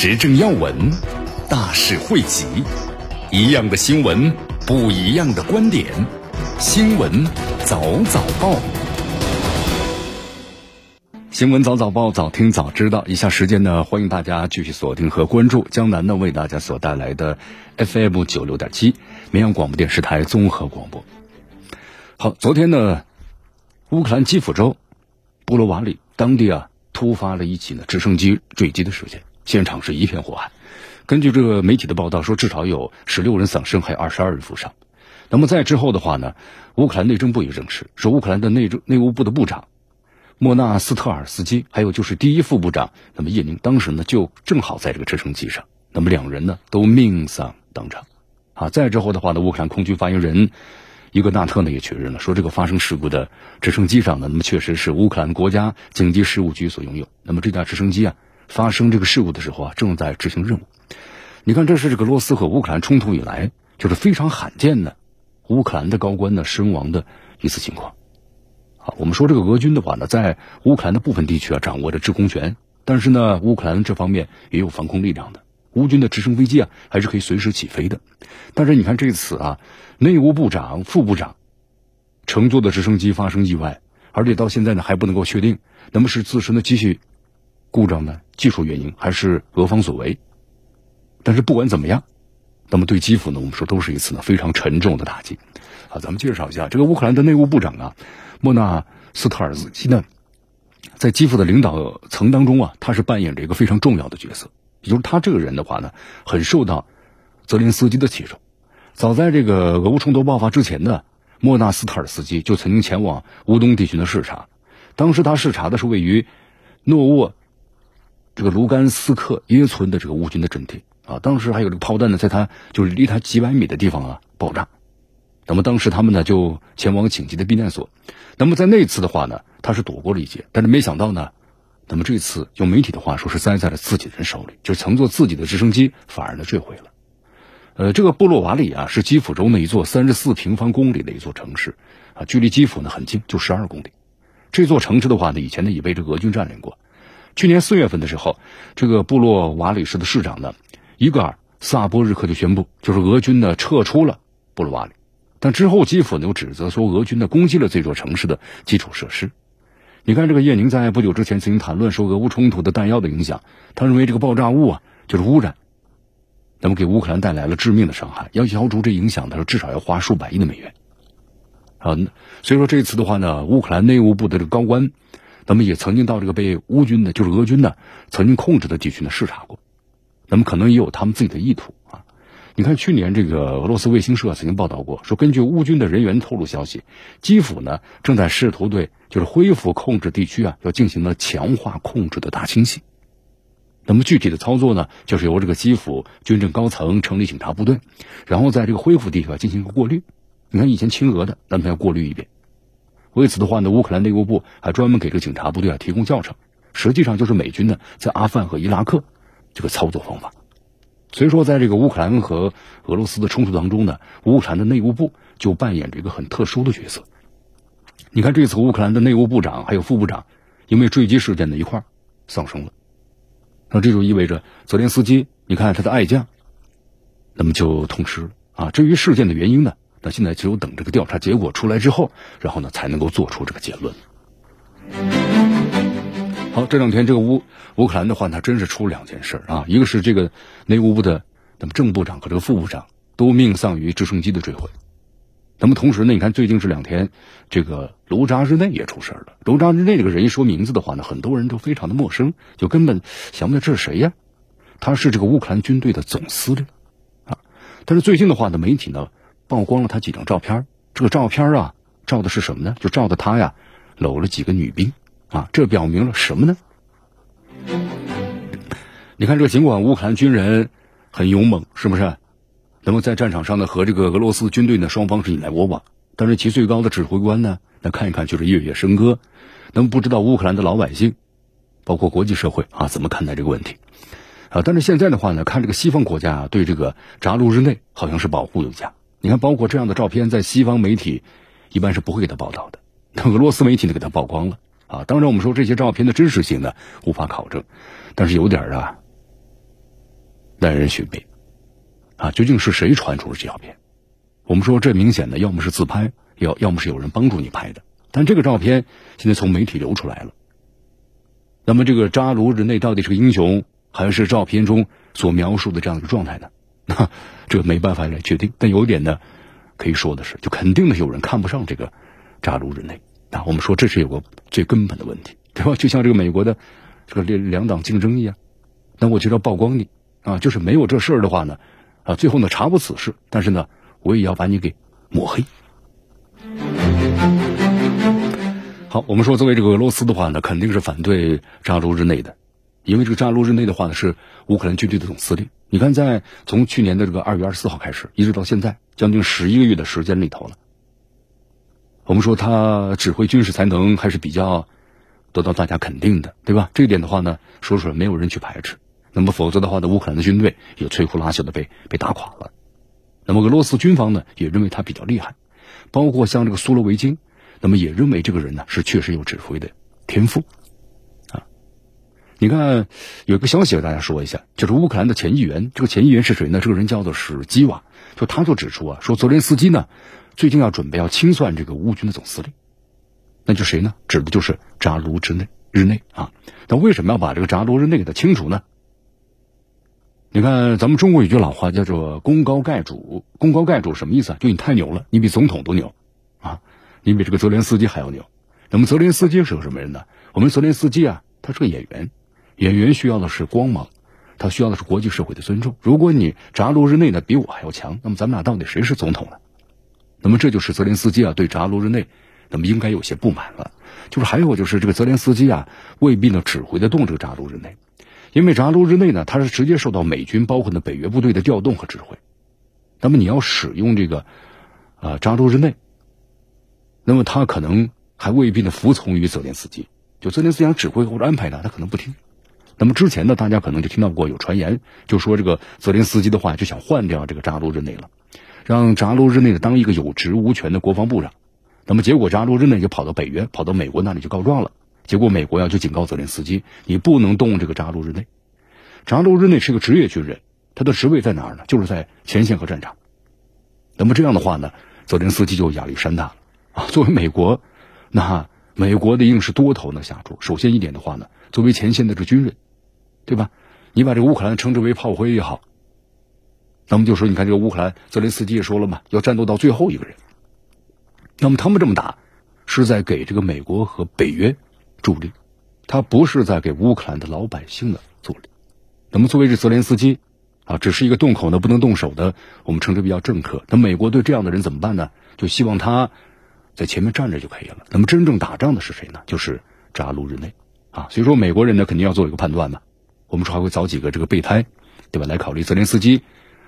时政要闻，大事汇集，一样的新闻，不一样的观点。新闻早早报，新闻早早报，早听早知道。以下时间呢，欢迎大家继续锁定和关注江南呢为大家所带来的 FM 九六点七绵阳广播电视台综合广播。好，昨天呢，乌克兰基辅州布罗瓦里当地啊，突发了一起呢直升机坠机的事件。现场是一片火海，根据这个媒体的报道说，至少有十六人丧生，还有二十二人负伤。那么在之后的话呢，乌克兰内政部也证实，说乌克兰的内政内务部的部长莫纳斯特尔斯基，还有就是第一副部长那么叶宁，当时呢就正好在这个直升机上，那么两人呢都命丧当场。啊，再之后的话呢，乌克兰空军发言人伊格纳特呢也确认了，说这个发生事故的直升机上呢，那么确实是乌克兰国家紧急事务局所拥有。那么这架直升机啊。发生这个事故的时候啊，正在执行任务。你看，这是这个罗斯和乌克兰冲突以来就是非常罕见的乌克兰的高官呢身亡的一次情况。好，我们说这个俄军的话呢，在乌克兰的部分地区啊掌握着制空权，但是呢，乌克兰这方面也有防空力量的。乌军的直升飞机啊还是可以随时起飞的。但是你看这次啊，内务部长、副部长乘坐的直升机发生意外，而且到现在呢还不能够确定，那么是自身的机器。故障呢？技术原因还是俄方所为？但是不管怎么样，那么对基辅呢，我们说都是一次呢非常沉重的打击。好，咱们介绍一下这个乌克兰的内务部长啊，莫纳斯特尔斯基呢，在基辅的领导层当中啊，他是扮演着一个非常重要的角色。也就是他这个人的话呢，很受到泽连斯基的器重。早在这个俄乌冲突爆发之前呢，莫纳斯特尔斯基就曾经前往乌东地区的视察。当时他视察的是位于诺沃。这个卢甘斯克耶村的这个乌军的阵地啊，当时还有这个炮弹呢，在他就是离他几百米的地方啊爆炸。那么当时他们呢就前往紧急的避难所。那么在那次的话呢，他是躲过了一劫，但是没想到呢，那么这次用媒体的话说是栽在了自己人手里，就是乘坐自己的直升机反而呢坠毁了。呃，这个布洛瓦里啊是基辅州的一座三十四平方公里的一座城市啊，距离基辅呢很近，就十二公里。这座城市的话呢，以前呢也被这俄军占领过。去年四月份的时候，这个布洛瓦里市的市长呢，伊戈尔·萨波日克就宣布，就是俄军呢撤出了布洛瓦里。但之后基辅呢又指责说，俄军呢攻击了这座城市的基础设施。你看，这个叶宁在不久之前曾经谈论说，俄乌冲突的弹药的影响，他认为这个爆炸物啊就是污染，那么给乌克兰带来了致命的伤害，要消除这影响，他说至少要花数百亿的美元。啊，所以说这次的话呢，乌克兰内务部的这个高官。那么也曾经到这个被乌军的，就是俄军呢曾经控制的地区呢视察过，那么可能也有他们自己的意图啊。你看去年这个俄罗斯卫星社曾经报道过，说根据乌军的人员透露消息，基辅呢正在试图对就是恢复控制地区啊要进行了强化控制的大清洗。那么具体的操作呢，就是由这个基辅军政高层成立警察部队，然后在这个恢复地区进行一个过滤。你看以前亲俄的，那么要过滤一遍。为此的话呢，乌克兰内务部还专门给这个警察部队啊提供教程，实际上就是美军呢在阿富汗和伊拉克这个操作方法。所以说，在这个乌克兰和俄罗斯的冲突当中呢，乌克兰的内务部就扮演着一个很特殊的角色。你看，这次乌克兰的内务部长还有副部长因为坠机事件的一块丧生了，那这就意味着泽连斯基，你看他的爱将，那么就痛失了啊。至于事件的原因呢？那现在只有等这个调查结果出来之后，然后呢才能够做出这个结论。好，这两天这个乌乌克兰的话，呢真是出两件事啊，一个是这个内务部的那么正部长和这个副部长都命丧于直升机的坠毁。那么同时呢，你看最近这两天，这个卢扎日内也出事了。卢扎日内这个人一说名字的话呢，很多人都非常的陌生，就根本想不到这是谁呀？他是这个乌克兰军队的总司令啊。但是最近的话呢，媒体呢。曝光了他几张照片，这个照片啊，照的是什么呢？就照的他呀，搂了几个女兵啊，这表明了什么呢？你看这，尽管乌克兰军人很勇猛，是不是？那么在战场上呢，和这个俄罗斯军队呢，双方是你来我往。但是其最高的指挥官呢，那看一看就是夜夜笙歌。那么不知道乌克兰的老百姓，包括国际社会啊，怎么看待这个问题？啊，但是现在的话呢，看这个西方国家对这个扎卢日内好像是保护有加。你看，包括这样的照片，在西方媒体一般是不会给他报道的，那 俄罗斯媒体呢给他曝光了。啊，当然我们说这些照片的真实性呢无法考证，但是有点啊。耐人寻味，啊，究竟是谁传出了这照片？我们说这明显的，要么是自拍，要要么是有人帮助你拍的。但这个照片现在从媒体流出来了，那么这个扎卢日内到底是个英雄，还是照片中所描述的这样一个状态呢？那这个没办法来确定。但有一点呢，可以说的是，就肯定的有人看不上这个扎卢日内。啊，我们说这是有个最根本的问题，对吧？就像这个美国的这个两两党竞争一样，那我就要曝光你。啊，就是没有这事儿的话呢，啊，最后呢查无此事，但是呢，我也要把你给抹黑。好，我们说作为这个俄罗斯的话呢，肯定是反对扎卢日内的，因为这个扎卢日内的话呢是乌克兰军队的总司令。你看，在从去年的这个二月二十四号开始，一直到现在，将近十一个月的时间里头了。我们说他指挥军事才能还是比较得到大家肯定的，对吧？这一点的话呢，说出来没有人去排斥。那么，否则的话呢，乌克兰的军队也摧枯拉朽的被被打垮了。那么，俄罗斯军方呢也认为他比较厉害，包括像这个苏罗维金，那么也认为这个人呢是确实有指挥的天赋。你看，有一个消息给大家说一下，就是乌克兰的前议员，这个前议员是谁呢？这个人叫做史基瓦，就他就指出啊，说泽连斯基呢最近要准备要清算这个乌军的总司令，那就谁呢？指的就是扎卢之内日内啊。那为什么要把这个扎卢日内给他清除呢？你看，咱们中国有句老话叫做“功高盖主”。功高盖主什么意思啊？就你太牛了，你比总统都牛啊！你比这个泽连斯基还要牛。那么泽连斯基是个什么人呢？我们泽连斯基啊，他是个演员，演员需要的是光芒，他需要的是国际社会的尊重。如果你扎卢日内呢比我还要强，那么咱们俩到底谁是总统呢？那么这就是泽连斯基啊对扎卢日内，那么应该有些不满了。就是还有就是这个泽连斯基啊未必能指挥得动这个扎卢日内。因为扎卢日内呢，他是直接受到美军包括呢北约部队的调动和指挥，那么你要使用这个啊扎卢日内，那么他可能还未必呢服从于泽连斯基，就泽连斯基想指挥或者安排他，他可能不听。那么之前呢，大家可能就听到过有传言，就说这个泽连斯基的话就想换掉这个扎卢日内了，让扎卢日内呢当一个有职无权的国防部长。那么结果扎卢日内就跑到北约，跑到美国那里去告状了。结果美国呀就警告泽连斯基，你不能动这个扎卢日内。扎卢日内是个职业军人，他的职位在哪儿呢？就是在前线和战场。那么这样的话呢，泽连斯基就压力山大了啊！作为美国，那美国的硬是多头呢下注。首先一点的话呢，作为前线的这军人，对吧？你把这个乌克兰称之为炮灰也好，那么就说你看这个乌克兰，泽连斯基也说了嘛，要战斗到最后一个人。那么他们这么打，是在给这个美国和北约。助力，他不是在给乌克兰的老百姓的助力。那么，作为这泽连斯基啊，只是一个动口呢不能动手的，我们称之为叫政客。那美国对这样的人怎么办呢？就希望他在前面站着就可以了。那么，真正打仗的是谁呢？就是扎卢日内啊。所以说，美国人呢肯定要做一个判断嘛。我们说还会找几个这个备胎，对吧？来考虑泽连斯基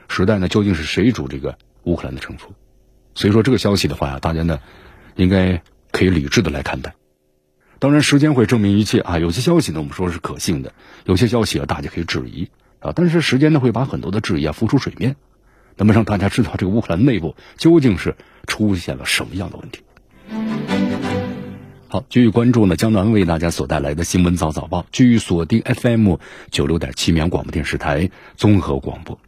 时代呢究竟是谁主这个乌克兰的胜负。所以说，这个消息的话呀，大家呢应该可以理智的来看待。当然，时间会证明一切啊！有些消息呢，我们说是可信的；有些消息啊，大家可以质疑啊。但是时间呢，会把很多的质疑啊浮出水面，那么让大家知道这个乌克兰内部究竟是出现了什么样的问题。好，继续关注呢，江南为大家所带来的新闻早早报，继续锁定 FM 九六点七绵广播电视台综合广播。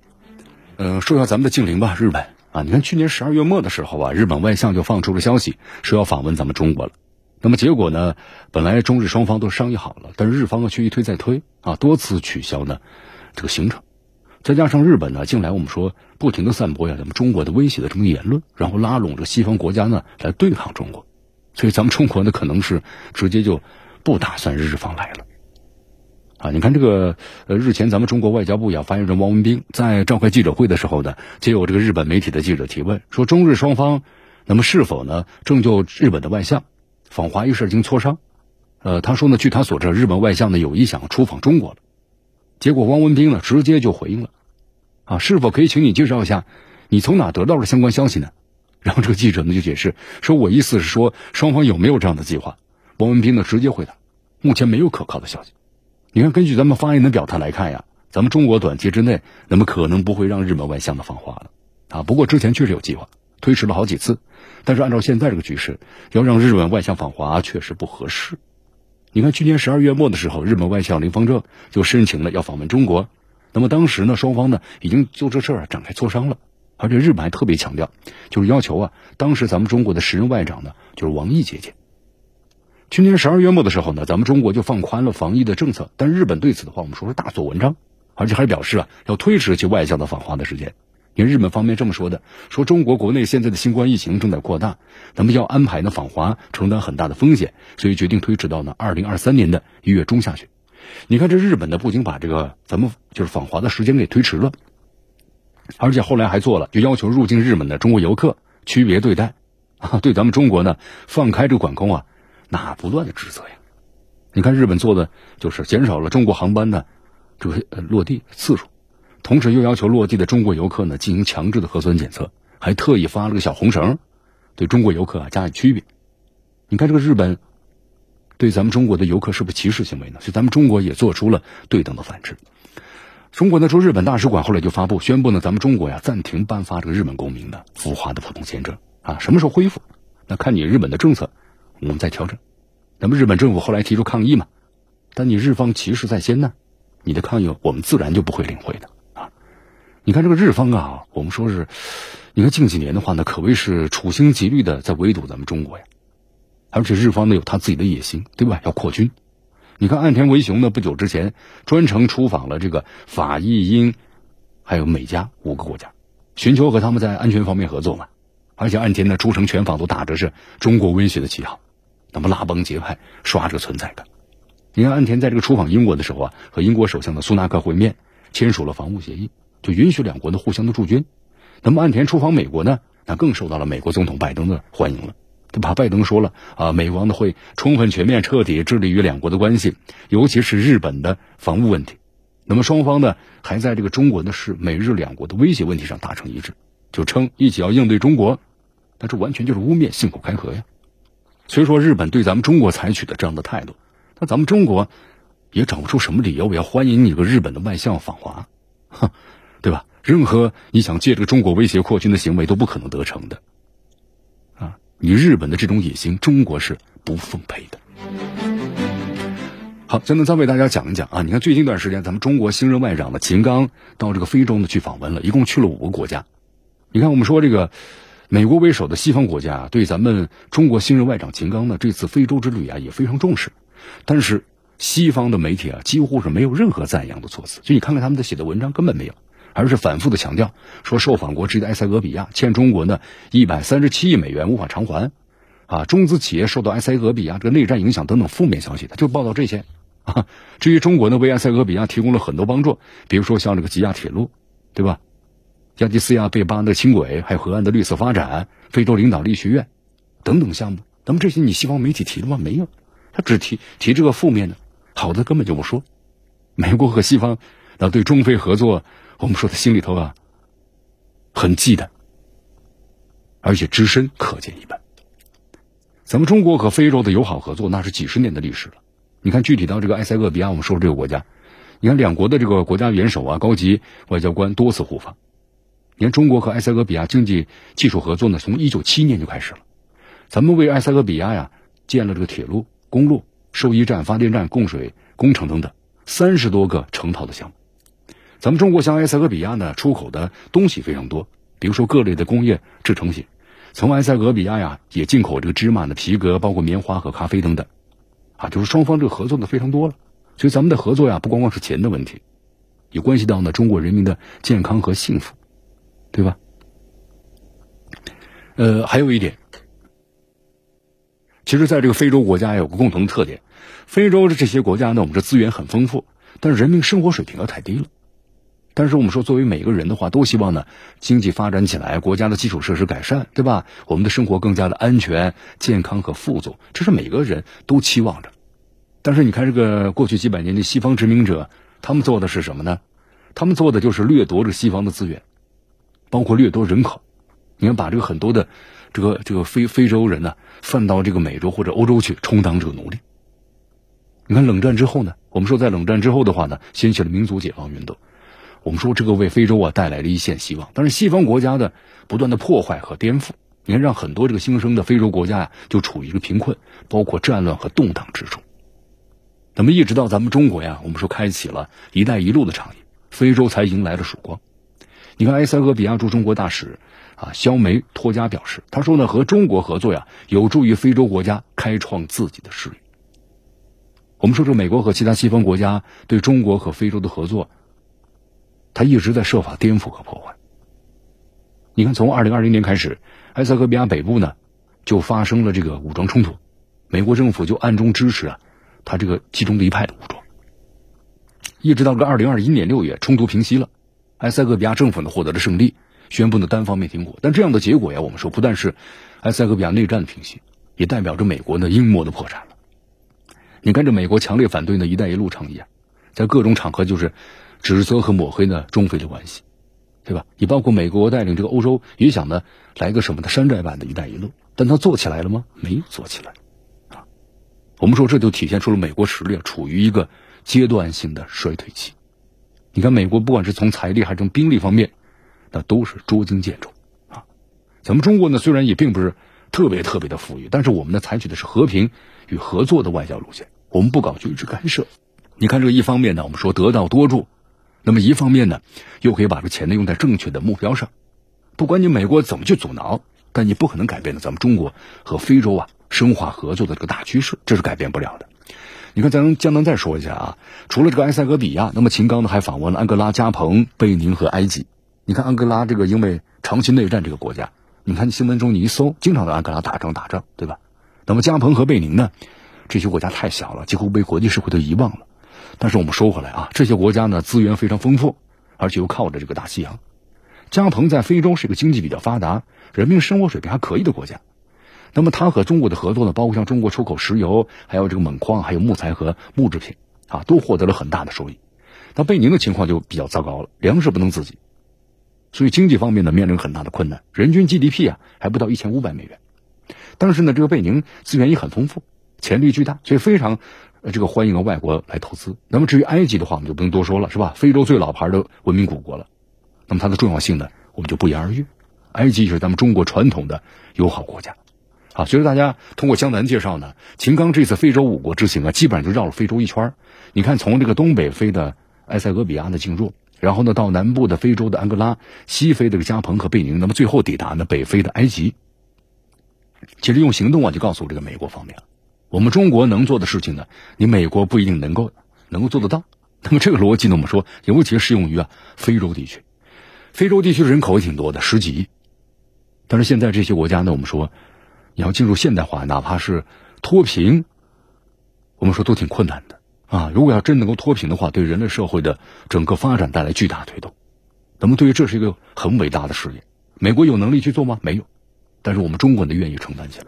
呃，说一下咱们的近邻吧，日本啊，你看去年十二月末的时候啊，日本外相就放出了消息，说要访问咱们中国了。那么结果呢？本来中日双方都商议好了，但是日方却一推再推啊，多次取消呢这个行程。再加上日本呢，近来我们说不停的散播呀咱们中国的威胁的这么言论，然后拉拢着西方国家呢来对抗中国，所以咱们中国呢可能是直接就不打算日方来了啊。你看这个呃，日前咱们中国外交部呀发言人王文斌在召开记者会的时候呢，接有这个日本媒体的记者提问，说中日双方那么是否呢正就日本的外相？访华一事经磋商，呃，他说呢，据他所知，日本外相呢有意想出访中国了，结果汪文斌呢直接就回应了，啊，是否可以请你介绍一下，你从哪得到的相关消息呢？然后这个记者呢就解释说，我意思是说双方有没有这样的计划？王文斌呢直接回答，目前没有可靠的消息。你看，根据咱们发言的表态来看呀，咱们中国短期之内那么可能不会让日本外相的访华了，啊，不过之前确实有计划，推迟了好几次，但是按照现在这个局势，要让日本外相访华确实不合适。你看，去年十二月末的时候，日本外相林方正就申请了要访问中国。那么当时呢，双方呢已经就这事儿展开磋商了，而且日本还特别强调，就是要求啊，当时咱们中国的时任外长呢就是王毅接见。去年十二月末的时候呢，咱们中国就放宽了防疫的政策，但日本对此的话，我们说是大做文章，而且还表示啊要推迟其外交的访华的时间。因为日本方面这么说的，说中国国内现在的新冠疫情正在扩大，咱们要安排呢访华，承担很大的风险，所以决定推迟到呢二零二三年的一月中下旬。你看这日本呢，不仅把这个咱们就是访华的时间给推迟了，而且后来还做了，就要求入境日本的中国游客区别对待，啊，对咱们中国呢放开这个管控啊，那不断的指责呀。你看日本做的就是减少了中国航班的这个落地次数。同时又要求落地的中国游客呢进行强制的核酸检测，还特意发了个小红绳，对中国游客啊加以区别。你看这个日本对咱们中国的游客是不是歧视行为呢？所以咱们中国也做出了对等的反制。中国呢驻日本大使馆后来就发布宣布呢，咱们中国呀暂停颁发这个日本公民的赴华的普通签证啊，什么时候恢复？那看你日本的政策，我们再调整。那么日本政府后来提出抗议嘛，但你日方歧视在先呢，你的抗议我们自然就不会领会的啊。你看这个日方啊，我们说是，你看近几年的话呢，可谓是处心积虑的在围堵咱们中国呀，而且日方呢有他自己的野心，对吧？要扩军。你看岸田文雄呢，不久之前专程出访了这个法、意、英，还有美加五个国家，寻求和他们在安全方面合作嘛。而且岸田呢出城全访都打着是中国威胁的旗号，那么拉帮结派，刷这个存在感。你看岸田在这个出访英国的时候啊，和英国首相的苏纳克会面，签署了防务协议。就允许两国的互相的驻军，那么岸田出访美国呢，那更受到了美国总统拜登的欢迎了。对吧？拜登说了啊，美方呢会充分、全面、彻底致力于两国的关系，尤其是日本的防务问题。那么双方呢还在这个中国的是美日两国的威胁问题上达成一致，就称一起要应对中国。但这完全就是污蔑、信口开河呀！所以说日本对咱们中国采取的这样的态度，那咱们中国也找不出什么理由我要欢迎你个日本的外相访华，哼。对吧？任何你想借这个中国威胁扩军的行为都不可能得逞的，啊！你日本的这种野心，中国是不奉陪的。好，现在再为大家讲一讲啊！你看最近一段时间，咱们中国新任外长的秦刚到这个非洲呢去访问了，一共去了五个国家。你看，我们说这个美国为首的西方国家对咱们中国新任外长秦刚呢这次非洲之旅啊也非常重视，但是西方的媒体啊几乎是没有任何赞扬的措辞，就你看看他们的写的文章根本没有。而是反复的强调说，受访国之一的埃塞俄比亚欠中国呢一百三十七亿美元无法偿还，啊，中资企业受到埃塞俄比亚这个内战影响等等负面消息，他就报道这些啊。至于中国呢，为埃塞俄比亚提供了很多帮助，比如说像这个吉亚铁路，对吧？亚的斯亚贝巴的轻轨，还有河岸的绿色发展，非洲领导力学院等等项目。那么这些你西方媒体提了吗？没有，他只提提这个负面的，好的根本就不说。美国和西方那对中非合作。我们说他心里头啊，很忌惮，而且只身可见一斑。咱们中国和非洲的友好合作，那是几十年的历史了。你看，具体到这个埃塞俄比亚，我们说这个国家，你看两国的这个国家元首啊、高级外交官多次互访。你看，中国和埃塞俄比亚经济技术合作呢，从一九七一年就开始了。咱们为埃塞俄比亚呀建了这个铁路、公路、兽医站、发电站、供水工程等等三十多个成套的项目。咱们中国向埃塞俄比亚呢出口的东西非常多，比如说各类的工业制成品，从埃塞俄比亚呀也进口这个芝麻的皮革，包括棉花和咖啡等等，啊，就是双方这个合作的非常多了。所以咱们的合作呀，不光光是钱的问题，也关系到呢中国人民的健康和幸福，对吧？呃，还有一点，其实在这个非洲国家有个共同特点，非洲的这些国家呢，我们这资源很丰富，但是人民生活水平要太低了。但是我们说，作为每个人的话，都希望呢，经济发展起来，国家的基础设施改善，对吧？我们的生活更加的安全、健康和富足，这是每个人都期望着。但是你看，这个过去几百年的西方殖民者他们做的是什么呢？他们做的就是掠夺着西方的资源，包括掠夺人口。你看，把这个很多的这个这个非非洲人呢，放到这个美洲或者欧洲去充当这个奴隶。你看，冷战之后呢，我们说在冷战之后的话呢，掀起了民族解放运动。我们说这个为非洲啊带来了一线希望。但是西方国家的不断的破坏和颠覆，你看让很多这个新生的非洲国家呀就处于一个贫困，包括战乱和动荡之中。那么一直到咱们中国呀，我们说开启了一带一路的倡议，非洲才迎来了曙光。你看，埃塞俄比亚驻中国大使。啊，肖梅托加表示，他说呢，和中国合作呀，有助于非洲国家开创自己的事业。我们说，这美国和其他西方国家对中国和非洲的合作，他一直在设法颠覆和破坏。你看，从二零二零年开始，埃塞俄比亚北部呢，就发生了这个武装冲突，美国政府就暗中支持啊，他这个其中的一派的武装，一直到个二零二一年六月，冲突平息了，埃塞俄比亚政府呢获得了胜利。宣布呢单方面停火，但这样的结果呀，我们说不但是埃塞俄比亚内战的平息，也代表着美国呢阴谋的破产了。你看，这美国强烈反对呢“一带一路”倡议啊，在各种场合就是指责和抹黑呢中非的关系，对吧？你包括美国带领这个欧洲也想呢来个什么的山寨版的一带一路，但他做起来了吗？没有做起来啊。我们说这就体现出了美国实力处于一个阶段性的衰退期。你看，美国不管是从财力还是从兵力方面。那都是捉襟见肘，啊，咱们中国呢虽然也并不是特别特别的富裕，但是我们呢采取的是和平与合作的外交路线，我们不搞军事干涉。你看这个一方面呢，我们说得道多助，那么一方面呢，又可以把这钱呢用在正确的目标上。不管你美国怎么去阻挠，但你不可能改变的咱们中国和非洲啊深化合作的这个大趋势，这是改变不了的。你看，咱江南再说一下啊，除了这个埃塞俄比亚，那么秦刚呢还访问了安哥拉、加蓬、贝宁和埃及。你看安哥拉这个因为长期内战这个国家，你看新闻中你一搜，经常在安哥拉打仗打仗，对吧？那么加蓬和贝宁呢，这些国家太小了，几乎被国际社会都遗忘了。但是我们说回来啊，这些国家呢资源非常丰富，而且又靠着这个大西洋。加蓬在非洲是一个经济比较发达、人民生活水平还可以的国家。那么它和中国的合作呢，包括像中国出口石油，还有这个锰矿，还有木材和木制品啊，都获得了很大的收益。那贝宁的情况就比较糟糕了，粮食不能自给。所以经济方面呢面临很大的困难，人均 GDP 啊还不到一千五百美元，但是呢这个贝宁资源也很丰富，潜力巨大，所以非常这个欢迎外国来投资。那么至于埃及的话，我们就不用多说了，是吧？非洲最老牌的文明古国了，那么它的重要性呢，我们就不言而喻。埃及是咱们中国传统的友好国家，啊，随着大家通过江南介绍呢，秦刚这次非洲五国之行啊，基本上就绕了非洲一圈你看，从这个东北飞的埃塞俄比亚的进入。然后呢，到南部的非洲的安哥拉，西非的加蓬和贝宁，那么最后抵达呢北非的埃及。其实用行动啊，就告诉这个美国方面了，我们中国能做的事情呢，你美国不一定能够能够做得到。那么这个逻辑呢，我们说尤其适用于啊非洲地区，非洲地区人口也挺多的，十几亿。但是现在这些国家呢，我们说你要进入现代化，哪怕是脱贫，我们说都挺困难的。啊，如果要真能够脱贫的话，对人类社会的整个发展带来巨大推动。那么，对于这是一个很伟大的事业，美国有能力去做吗？没有，但是我们中国人愿意承担起来。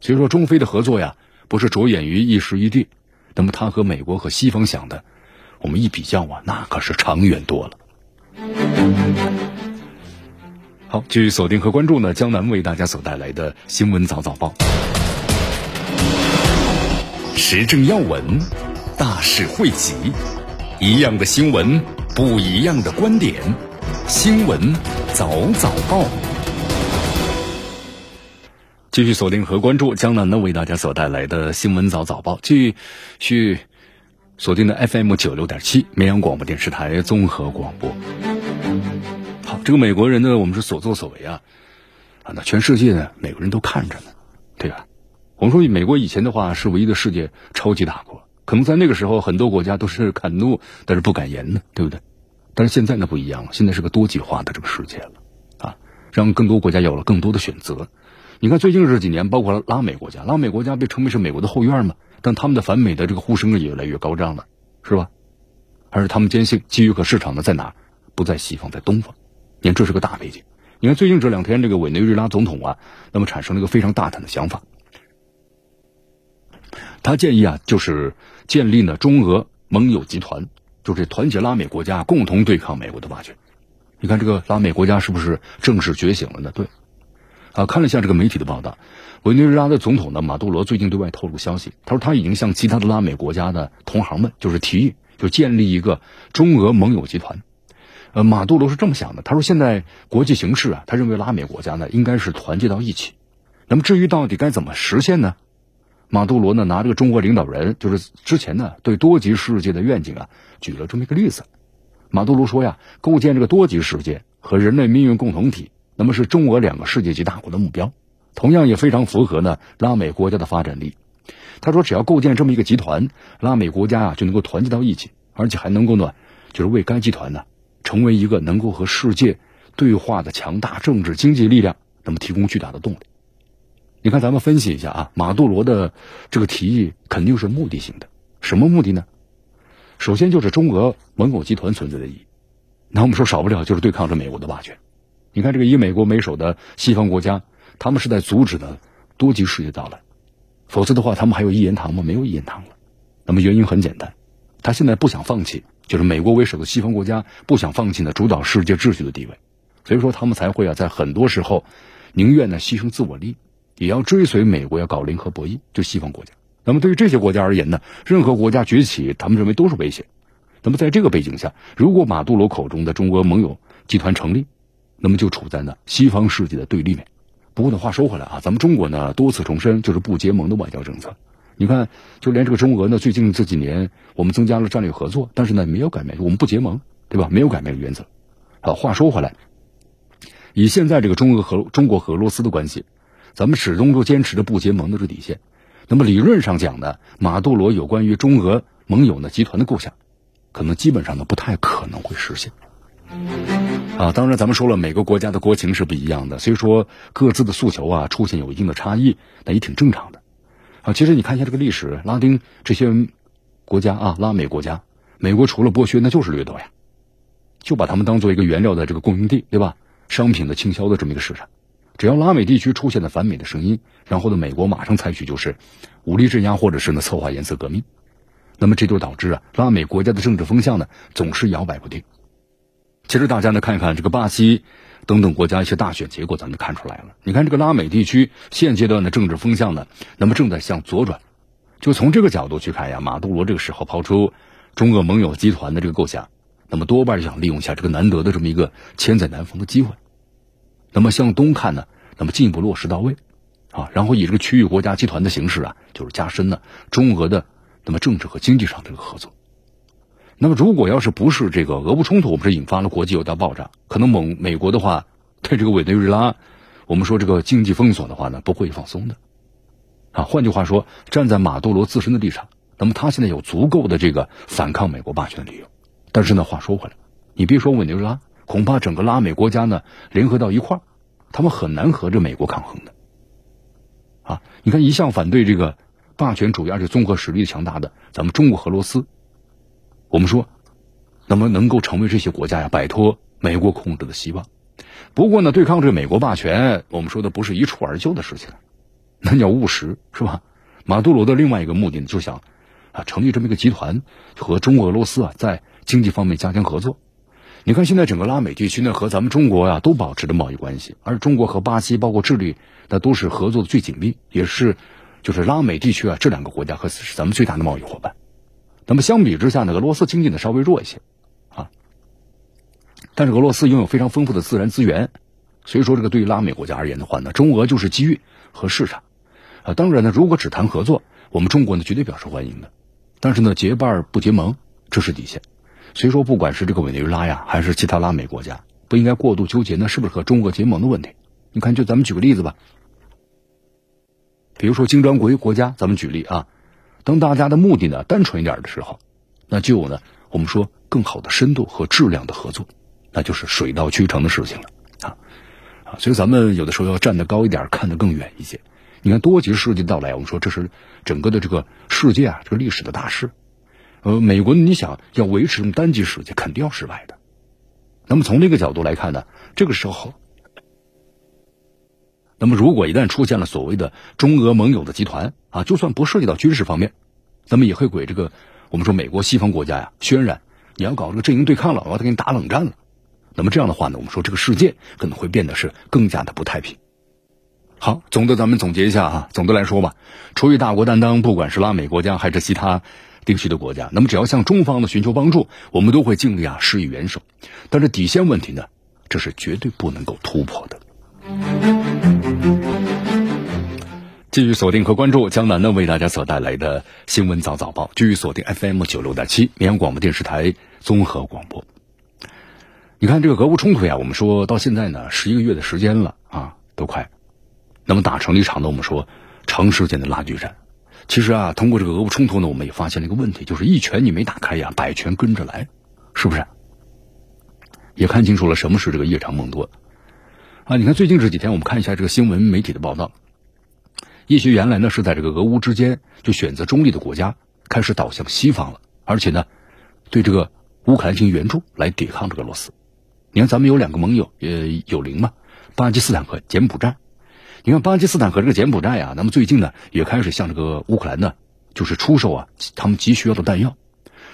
所以说，中非的合作呀，不是着眼于一时一地。那么，它和美国和西方想的，我们一比较啊，那可是长远多了。好，继续锁定和关注呢，江南为大家所带来的新闻早早报，时政要闻。大事汇集，一样的新闻，不一样的观点。新闻早早报，继续锁定和关注江南呢为大家所带来的新闻早早报，继续锁定的 FM 九六点七绵阳广播电视台综合广播。好，这个美国人呢，我们是所作所为啊，啊，那全世界呢，美国人都看着呢，对吧？我们说美国以前的话是唯一的世界超级大国。可能在那个时候，很多国家都是敢怒，但是不敢言呢，对不对？但是现在呢不一样了，现在是个多极化的这个世界了，啊，让更多国家有了更多的选择。你看最近这几年，包括拉美国家，拉美国家被称为是美国的后院嘛，但他们的反美的这个呼声也越来越高涨了，是吧？而且他们坚信机遇和市场呢在哪？不在西方，在东方。你看这是个大背景。你看最近这两天，这个委内瑞拉总统啊，那么产生了一个非常大胆的想法，他建议啊，就是。建立呢中俄盟友集团，就是团结拉美国家共同对抗美国的霸权。你看这个拉美国家是不是正式觉醒了呢？对，啊，看了一下这个媒体的报道，委内瑞拉的总统呢马杜罗最近对外透露消息，他说他已经向其他的拉美国家的同行们就是提议，就建立一个中俄盟友集团。呃，马杜罗是这么想的，他说现在国际形势啊，他认为拉美国家呢应该是团结到一起。那么至于到底该怎么实现呢？马杜罗呢拿这个中国领导人就是之前呢对多极世界的愿景啊举了这么一个例子。马杜罗说呀，构建这个多极世界和人类命运共同体，那么是中俄两个世界级大国的目标，同样也非常符合呢拉美国家的发展力。他说，只要构建这么一个集团，拉美国家啊就能够团结到一起，而且还能够呢就是为该集团呢成为一个能够和世界对话的强大政治经济力量，那么提供巨大的动力。你看，咱们分析一下啊，马杜罗的这个提议肯定是目的性的，什么目的呢？首先就是中俄盟友集团存在的意义，那我们说少不了就是对抗着美国的霸权。你看这个以美国为首的西方国家，他们是在阻止呢多极世界到来，否则的话，他们还有一言堂吗？没有一言堂了。那么原因很简单，他现在不想放弃，就是美国为首的西方国家不想放弃呢主导世界秩序的地位，所以说他们才会啊在很多时候宁愿呢牺牲自我利。也要追随美国，要搞零和博弈，就西方国家。那么对于这些国家而言呢，任何国家崛起，他们认为都是威胁。那么在这个背景下，如果马杜罗口中的中俄盟友集团成立，那么就处在呢西方世界的对立面。不过呢，话说回来啊，咱们中国呢多次重申就是不结盟的外交政策。你看，就连这个中俄呢，最近这几年我们增加了战略合作，但是呢没有改变，我们不结盟，对吧？没有改变原则。好，话说回来，以现在这个中俄和中国和俄罗斯的关系。咱们始终都坚持着不结盟的这底线，那么理论上讲呢，马杜罗有关于中俄盟友呢集团的构想，可能基本上呢不太可能会实现。啊，当然咱们说了，每个国家的国情是不一样的，所以说各自的诉求啊出现有一定的差异，那也挺正常的。啊，其实你看一下这个历史，拉丁这些国家啊，拉美国家，美国除了剥削，那就是掠夺呀，就把他们当做一个原料的这个供应地，对吧？商品的倾销的这么一个市场。只要拉美地区出现了反美的声音，然后呢，美国马上采取就是武力镇压，或者是呢策划颜色革命，那么这就导致啊拉美国家的政治风向呢总是摇摆不定。其实大家呢看一看这个巴西等等国家一些大选结果，咱们就看出来了。你看这个拉美地区现阶段的政治风向呢，那么正在向左转。就从这个角度去看呀，马杜罗这个时候抛出中俄盟友集团的这个构想，那么多半是想利用一下这个难得的这么一个千载难逢的机会。那么向东看呢，那么进一步落实到位，啊，然后以这个区域国家集团的形式啊，就是加深呢中俄的那么政治和经济上的这个合作。那么如果要是不是这个俄乌冲突，我们是引发了国际有大爆炸，可能美美国的话 对这个委内瑞拉，我们说这个经济封锁的话呢，不会放松的，啊，换句话说，站在马杜罗自身的立场，那么他现在有足够的这个反抗美国霸权的理由。但是呢，话说回来，你别说委内瑞拉。恐怕整个拉美国家呢联合到一块，他们很难和这美国抗衡的。啊，你看一向反对这个霸权主义而且综合实力强大的咱们中国和俄罗斯，我们说，那么能够成为这些国家呀摆脱美国控制的希望。不过呢，对抗这美国霸权，我们说的不是一蹴而就的事情，那你要务实是吧？马杜罗的另外一个目的呢，就想啊成立这么一个集团，和中国俄罗斯啊在经济方面加强合作。你看，现在整个拉美地区呢，和咱们中国呀都保持着贸易关系，而中国和巴西，包括智利，那都是合作的最紧密，也是就是拉美地区啊这两个国家和是咱们最大的贸易伙伴。那么相比之下呢，俄罗斯经济呢稍微弱一些啊，但是俄罗斯拥有非常丰富的自然资源，所以说这个对于拉美国家而言的话呢，中俄就是机遇和市场啊。当然呢，如果只谈合作，我们中国呢绝对表示欢迎的，但是呢，结伴不结盟，这是底线。所以说，不管是这个委内瑞拉呀，还是其他拉美国家，不应该过度纠结那是不是和中国结盟的问题。你看，就咱们举个例子吧，比如说金砖国国家，咱们举例啊，当大家的目的呢单纯一点的时候，那就有呢我们说更好的深度和质量的合作，那就是水到渠成的事情了啊啊！所以咱们有的时候要站得高一点，看得更远一些。你看多极世界到来，我们说这是整个的这个世界啊，这个历史的大事。呃，美国你想要维持这种单极世界，肯定要失败的。那么从这个角度来看呢，这个时候，那么如果一旦出现了所谓的中俄盟友的集团啊，就算不涉及到军事方面，那么也会给这个我们说美国西方国家呀渲染你要搞这个阵营对抗了，我要跟你打冷战了。那么这样的话呢，我们说这个世界可能会变得是更加的不太平。好，总的咱们总结一下啊，总的来说吧，出于大国担当，不管是拉美国家还是其他地区的国家，那么只要向中方的寻求帮助，我们都会尽力啊施以援手。但是底线问题呢，这是绝对不能够突破的。继续锁定和关注江南呢为大家所带来的新闻早早报，继续锁定 FM 九六点七绵阳广播电视台综合广播。你看这个俄乌冲突呀，我们说到现在呢，十一个月的时间了啊，都快。那么打成了一场呢，我们说长时间的拉锯战。其实啊，通过这个俄乌冲突呢，我们也发现了一个问题，就是一拳你没打开呀，百拳跟着来，是不是？也看清楚了什么是这个夜长梦多啊！你看最近这几天，我们看一下这个新闻媒体的报道，一些原来呢是在这个俄乌之间就选择中立的国家，开始倒向西方了，而且呢，对这个乌克兰进行援助来抵抗这个俄罗斯。你看咱们有两个盟友，呃，有邻嘛，巴基斯坦和柬埔寨。你看巴基斯坦和这个柬埔寨啊，那么最近呢也开始向这个乌克兰呢，就是出售啊他们急需要的弹药。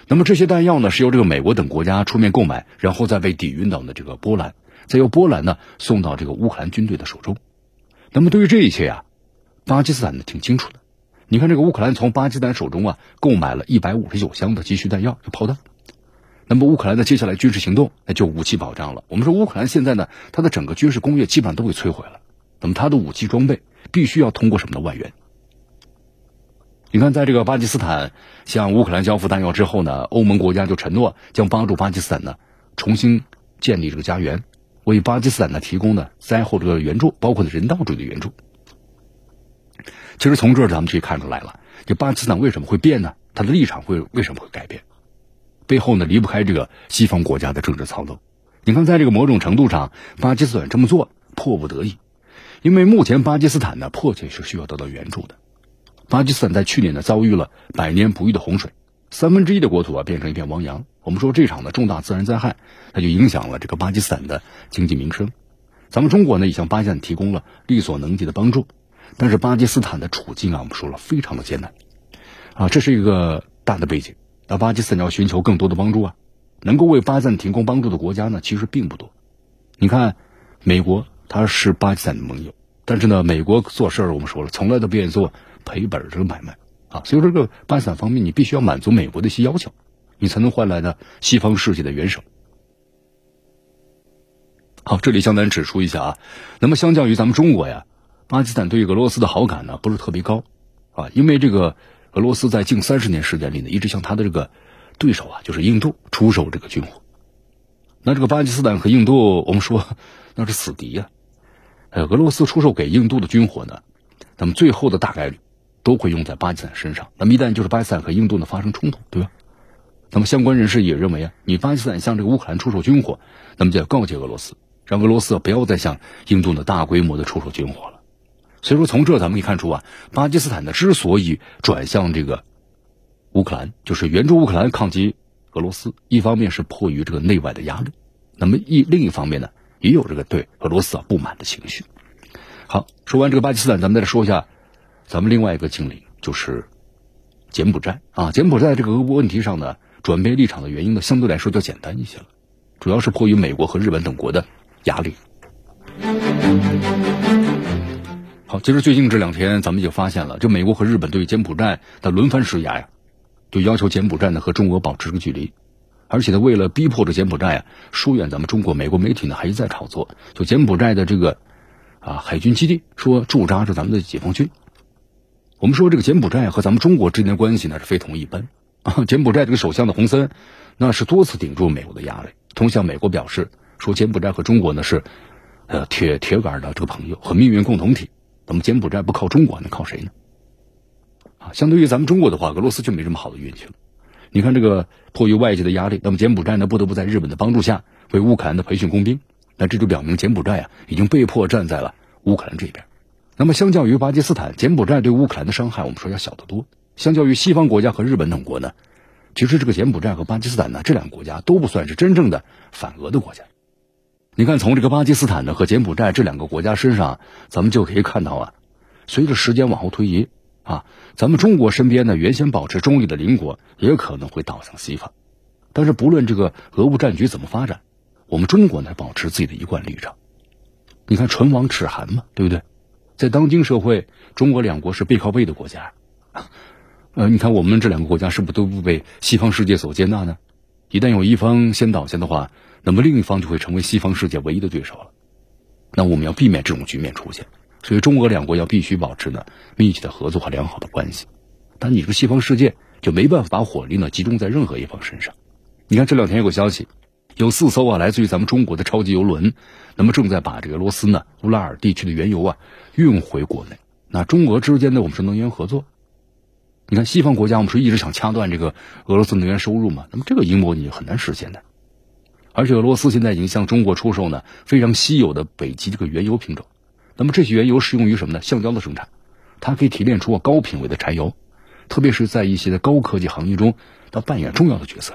那么这些弹药呢是由这个美国等国家出面购买，然后再被抵运到的这个波兰，再由波兰呢送到这个乌克兰军队的手中。那么对于这一切啊，巴基斯坦呢挺清楚的。你看这个乌克兰从巴基斯坦手中啊购买了一百五十九箱的急需弹药，就炮弹。那么乌克兰的接下来军事行动那就武器保障了。我们说乌克兰现在呢，它的整个军事工业基本上都被摧毁了。那么，他的武器装备必须要通过什么的外援？你看，在这个巴基斯坦向乌克兰交付弹药之后呢，欧盟国家就承诺将帮助巴基斯坦呢重新建立这个家园，为巴基斯坦呢提供的灾后这个援助，包括的人道主义援助。其实从这儿咱们可以看出来了，这巴基斯坦为什么会变呢？他的立场会为什么会改变？背后呢离不开这个西方国家的政治操作。你看，在这个某种程度上，巴基斯坦这么做迫不得已。因为目前巴基斯坦呢，迫切是需要得到援助的。巴基斯坦在去年呢，遭遇了百年不遇的洪水，三分之一的国土啊变成一片汪洋。我们说这场的重大自然灾害，它就影响了这个巴基斯坦的经济民生。咱们中国呢，也向巴基斯坦提供了力所能及的帮助，但是巴基斯坦的处境啊，我们说了非常的艰难啊，这是一个大的背景。那巴基斯坦要寻求更多的帮助啊，能够为巴基斯坦提供帮助的国家呢，其实并不多。你看，美国。他是巴基斯坦的盟友，但是呢，美国做事儿我们说了，从来都不愿意做赔本这个买卖啊。所以说，这个巴基斯坦方面，你必须要满足美国的一些要求，你才能换来呢西方世界的援手。好，这里向咱指出一下啊，那么相较于咱们中国呀，巴基斯坦对俄罗斯的好感呢不是特别高啊，因为这个俄罗斯在近三十年时间里呢，一直向他的这个对手啊，就是印度出售这个军火。那这个巴基斯坦和印度，我们说 那是死敌呀。呃，俄罗斯出售给印度的军火呢，那么最后的大概率都会用在巴基斯坦身上。那么一旦就是巴基斯坦和印度呢发生冲突，对吧？那么相关人士也认为啊，你巴基斯坦向这个乌克兰出售军火，那么就要告诫俄罗斯，让俄罗斯不要再向印度呢大规模的出售军火了。所以说，从这咱们可以看出啊，巴基斯坦呢之所以转向这个乌克兰，就是援助乌克兰抗击俄罗斯，一方面是迫于这个内外的压力，那么一另一方面呢。也有这个对俄罗斯啊不满的情绪。好，说完这个巴基斯坦，咱们再说一下咱们另外一个近邻，就是柬埔寨啊。柬埔寨这个俄乌问题上呢，转变立场的原因呢，相对来说就简单一些了，主要是迫于美国和日本等国的压力。好，其实最近这两天，咱们就发现了，就美国和日本对柬埔寨的轮番施压呀，就要求柬埔寨呢和中国保持个距离。而且呢，为了逼迫着柬埔寨啊疏远咱们中国，美国媒体呢还一再炒作，就柬埔寨的这个啊海军基地说驻扎着咱们的解放军。我们说这个柬埔寨和咱们中国之间的关系呢是非同一般 啊。柬埔寨这个首相的洪森，那是多次顶住美国的压力，同向美国表示说柬埔寨和中国呢是呃铁铁杆的这个朋友和命运共同体。那么柬埔寨不靠中国，那靠谁呢？啊，相对于咱们中国的话，俄罗斯就没这么好的运气了。你看这个迫于外界的压力，那么柬埔寨呢不得不在日本的帮助下为乌克兰的培训工兵，那这就表明柬埔寨啊已经被迫站在了乌克兰这边。那么相较于巴基斯坦，柬埔寨对乌克兰的伤害我们说要小得多。相较于西方国家和日本等国呢，其实这个柬埔寨和巴基斯坦呢这两个国家都不算是真正的反俄的国家。你看从这个巴基斯坦呢和柬埔寨这两个国家身上，咱们就可以看到啊，随着时间往后推移。啊，咱们中国身边呢，原先保持中立的邻国也可能会倒向西方。但是不论这个俄乌战局怎么发展，我们中国呢保持自己的一贯立场。你看唇亡齿寒嘛，对不对？在当今社会，中国两国是背靠背的国家，呃，你看我们这两个国家是不是都不被西方世界所接纳呢？一旦有一方先倒下的话，那么另一方就会成为西方世界唯一的对手了。那我们要避免这种局面出现，所以中俄两国要必须保持呢密切的合作和良好的关系。但你说西方世界就没办法把火力呢集中在任何一方身上。你看这两天有个消息，有四艘啊来自于咱们中国的超级游轮，那么正在把这个罗斯呢乌拉尔地区的原油啊运回国内。那中俄之间呢，我们是能源合作。你看西方国家，我们说一直想掐断这个俄罗斯能源收入嘛，那么这个阴谋你很难实现的。而且俄罗斯现在已经向中国出售呢非常稀有的北极这个原油品种，那么这些原油适用于什么呢？橡胶的生产，它可以提炼出高品位的柴油，特别是在一些的高科技行业中，它扮演重要的角色。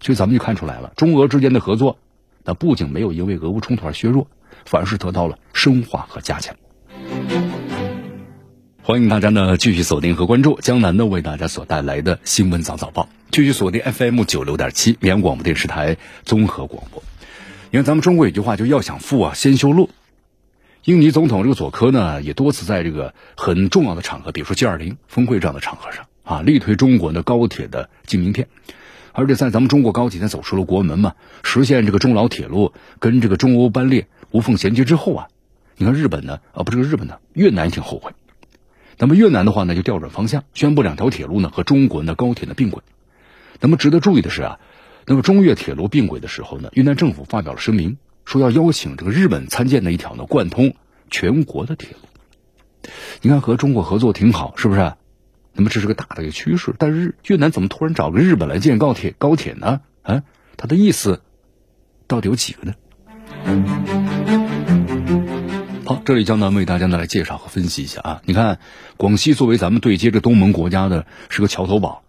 所以咱们就看出来了，中俄之间的合作，那不仅没有因为俄乌冲突而削弱，反而是得到了深化和加强。欢迎大家呢继续锁定和关注江南呢为大家所带来的新闻早早报，继续锁定 FM 九六点七绵阳广播电视台综合广播。因为咱们中国有句话，就要想富啊，先修路。印尼总统这个佐科呢，也多次在这个很重要的场合，比如说 G 二零峰会这样的场合上啊，力推中国的高铁的进名片。而且在咱们中国高铁呢走出了国门嘛，实现这个中老铁路跟这个中欧班列无缝衔接之后啊，你看日本呢啊不是日本呢，越南也挺后悔。那么越南的话呢，就调转方向，宣布两条铁路呢和中国的高铁呢并轨。那么值得注意的是啊，那么中越铁路并轨的时候呢，越南政府发表了声明，说要邀请这个日本参建的一条呢贯通全国的铁路。你看和中国合作挺好，是不是？那么这是个大的一个趋势。但是越南怎么突然找个日本来建高铁高铁呢？啊，他的意思到底有几个呢？好，这里江南为大家呢来介绍和分析一下啊。你看，广西作为咱们对接着东盟国家的是个桥头堡，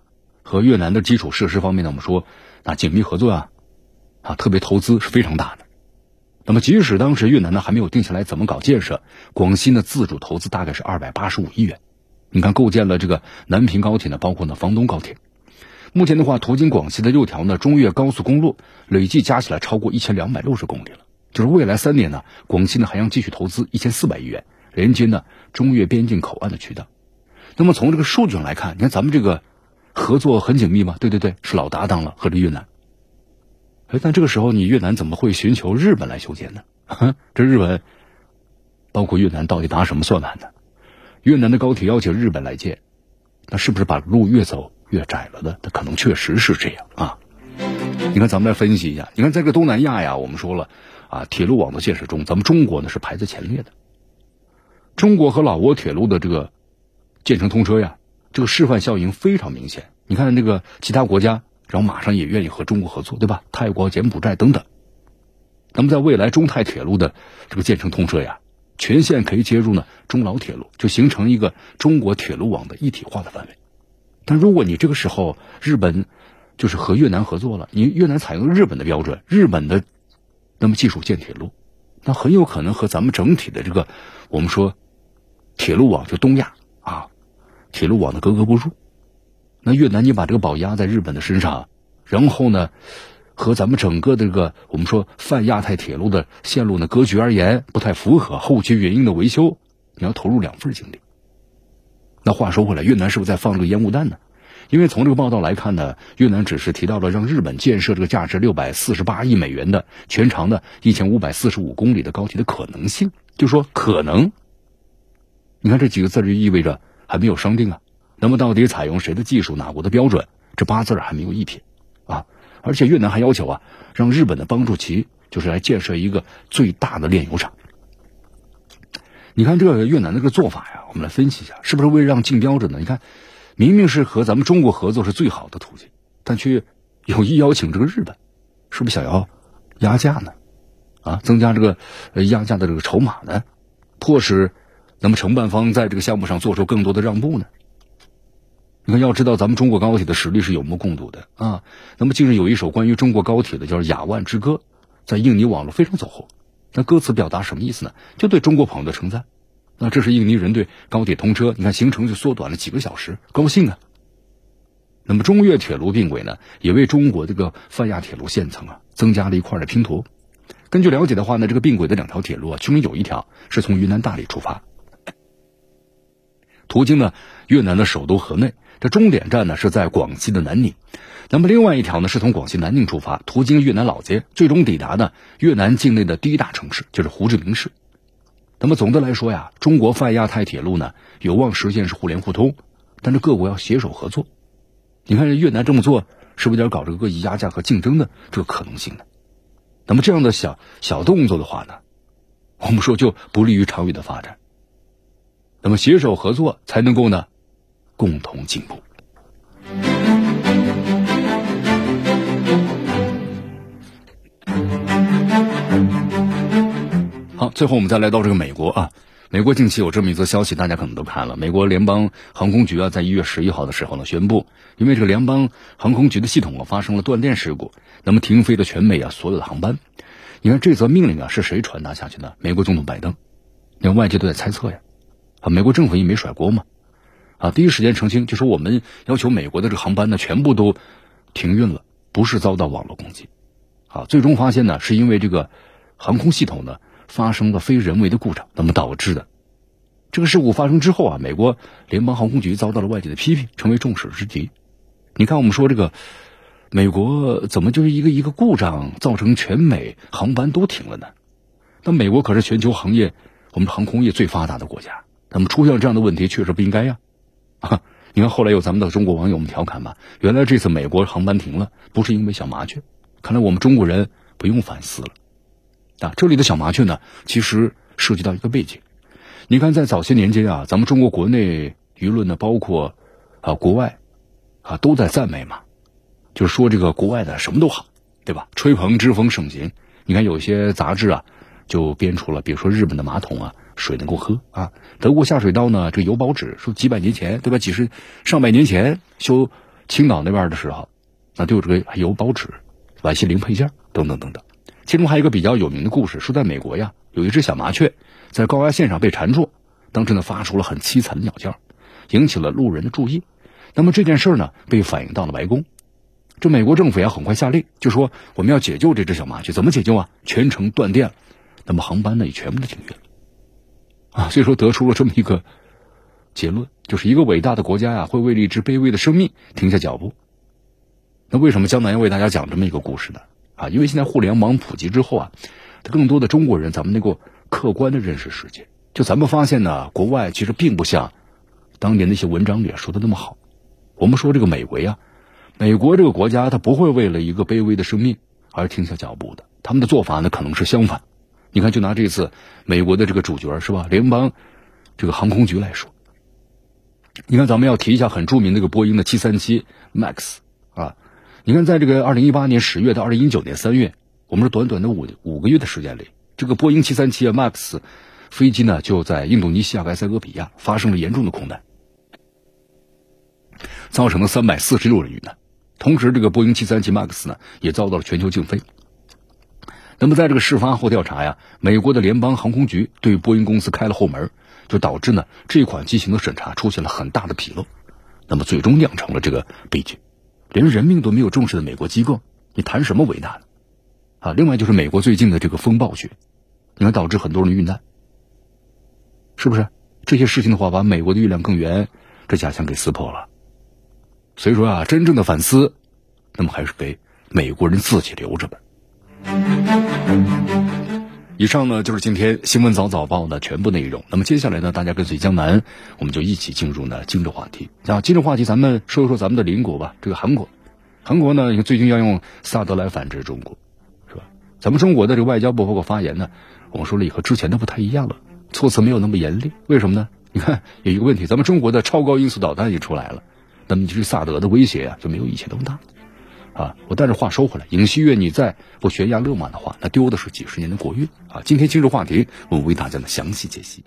和越南的基础设施方面呢，我们说那紧密合作啊，啊，特别投资是非常大的。那么即使当时越南呢还没有定下来怎么搞建设，广西呢自主投资大概是二百八十五亿元。你看，构建了这个南平高铁呢，包括呢房东高铁。目前的话，途经广西的六条呢中越高速公路，累计加起来超过一千两百六十公里了。就是未来三年呢，广西呢还将继续投资一千四百亿元，连接呢中越边境口岸的渠道。那么从这个数据上来看，你看咱们这个合作很紧密吗？对对对，是老搭档了，和这越南。哎，但这个时候你越南怎么会寻求日本来修建呢？这日本，包括越南到底打什么算盘呢？越南的高铁要求日本来建，那是不是把路越走越窄了呢？它可能确实是这样啊。你看，咱们来分析一下。你看，在这东南亚呀，我们说了。啊，铁路网的建设中，咱们中国呢是排在前列的。中国和老挝铁路的这个建成通车呀，这个示范效应非常明显。你看这个其他国家，然后马上也愿意和中国合作，对吧？泰国、柬埔寨等等。那么在未来中泰铁路的这个建成通车呀，全线可以接入呢中老铁路，就形成一个中国铁路网的一体化的范围。但如果你这个时候日本就是和越南合作了，你越南采用日本的标准，日本的。那么技术建铁路，那很有可能和咱们整体的这个我们说铁路网就东亚啊，铁路网的格格不入。那越南你把这个宝压在日本的身上，然后呢和咱们整个的这个我们说泛亚太铁路的线路呢格局而言不太符合，后期原因的维修你要投入两份精力。那话说回来，越南是不是在放这个烟雾弹呢？因为从这个报道来看呢，越南只是提到了让日本建设这个价值六百四十八亿美元的全长的一千五百四十五公里的高铁的可能性，就说可能。你看这几个字就意味着还没有商定啊。那么到底采用谁的技术、哪国的标准？这八字还没有一撇啊。而且越南还要求啊，让日本的帮助其就是来建设一个最大的炼油厂。你看这个越南这个做法呀，我们来分析一下，是不是为了让竞标者呢？你看。明明是和咱们中国合作是最好的途径，但却有意邀请这个日本，是不是想要压价呢？啊，增加这个压价的这个筹码呢？迫使那么承办方在这个项目上做出更多的让步呢？你看，要知道咱们中国高铁的实力是有目共睹的啊。那么近日有一首关于中国高铁的叫《雅万之歌》，在印尼网络非常走红。那歌词表达什么意思呢？就对中国朋友的称赞。那这是印尼人对高铁通车，你看行程就缩短了几个小时，高兴啊！那么中越铁路并轨呢，也为中国这个泛亚铁路线层啊增加了一块的拼图。根据了解的话呢，这个并轨的两条铁路啊，其中有一条是从云南大理出发，途经呢越南的首都河内，这终点站呢是在广西的南宁。那么另外一条呢是从广西南宁出发，途经越南老街，最终抵达呢越南境内的第一大城市，就是胡志明市。那么总的来说呀，中国泛亚太铁路呢有望实现是互联互通，但是各国要携手合作。你看越南这么做，是不是有点搞这个恶意压价和竞争的这个可能性呢？那么这样的小小动作的话呢，我们说就不利于长远的发展。那么携手合作才能够呢，共同进步。最后我们再来到这个美国啊。美国近期有这么一则消息，大家可能都看了。美国联邦航空局啊，在一月十一号的时候呢，宣布，因为这个联邦航空局的系统啊发生了断电事故，那么停飞了全美啊所有的航班。你看这则命令啊是谁传达下去的？美国总统拜登。连外界都在猜测呀，啊，美国政府也没甩锅嘛，啊，第一时间澄清，就说我们要求美国的这个航班呢全部都停运了，不是遭到网络攻击，啊，最终发现呢是因为这个航空系统呢。发生了非人为的故障，那么导致的这个事故发生之后啊，美国联邦航空局遭到了外界的批评，成为众矢之的。你看，我们说这个美国怎么就是一个一个故障造成全美航班都停了呢？那美国可是全球行业我们航空业最发达的国家，那么出现了这样的问题确实不应该呀。啊，你看后来有咱们的中国网友们调侃吧，原来这次美国航班停了不是因为小麻雀，看来我们中国人不用反思了。啊，这里的小麻雀呢，其实涉及到一个背景。你看，在早些年间啊，咱们中国国内舆论呢，包括啊国外啊，都在赞美嘛，就是说这个国外的什么都好，对吧？吹捧之风盛行。你看有些杂志啊，就编出了，比如说日本的马桶啊，水能够喝啊；德国下水道呢，这个有保纸，说几百年前，对吧？几十上百年前修青岛那边的时候，那就有这个有保纸、晚些零配件等等等等。其中还有一个比较有名的故事，说在美国呀，有一只小麻雀在高压线上被缠住，当时呢发出了很凄惨的鸟叫，引起了路人的注意。那么这件事呢被反映到了白宫，这美国政府也很快下令，就说我们要解救这只小麻雀，怎么解救啊？全程断电了，那么航班呢也全部都停运了啊。所以说得出了这么一个结论，就是一个伟大的国家呀会为了一只卑微的生命停下脚步。那为什么江南要为大家讲这么一个故事呢？啊，因为现在互联网普及之后啊，更多的中国人咱们能够客观的认识世界。就咱们发现呢，国外其实并不像当年那些文章里说的那么好。我们说这个美国呀，美国这个国家，它不会为了一个卑微的生命而停下脚步的。他们的做法呢，可能是相反。你看，就拿这次美国的这个主角是吧，联邦这个航空局来说，你看咱们要提一下很著名的一个波音的七三七 MAX 啊。你看，在这个二零一八年十月到二零一九年三月，我们说短短的五五个月的时间里，这个波音七三七 MAX 飞机呢就在印度尼西亚埃塞俄比亚发生了严重的空难，造成了三百四十六人遇难。同时，这个波音七三七 MAX 呢也遭到了全球禁飞。那么，在这个事发后调查呀，美国的联邦航空局对波音公司开了后门，就导致呢这款机型的审查出现了很大的纰漏，那么最终酿成了这个悲剧。连人命都没有重视的美国机构，你谈什么伟大呢？啊，另外就是美国最近的这个风暴雪，你看导致很多人遇难，是不是？这些事情的话，把美国的月亮更圆这假象给撕破了。所以说啊，真正的反思，那么还是给美国人自己留着吧。以上呢就是今天新闻早早报的全部内容。那么接下来呢，大家跟随江南，我们就一起进入呢今日话题。啊，今日话题咱们说一说咱们的邻国吧，这个韩国。韩国呢，最近要用萨德来反制中国，是吧？咱们中国的这个外交部包括发言呢，我们说了以后之前都不太一样了，措辞没有那么严厉。为什么呢？你看有一个问题，咱们中国的超高音速导弹也出来了，那么就是萨德的威胁啊就没有以前那么大。啊，我但是话说回来，尹锡悦你再不悬崖勒马的话，那丢的是几十年的国运啊！今天今日话题，我为大家呢详细解析。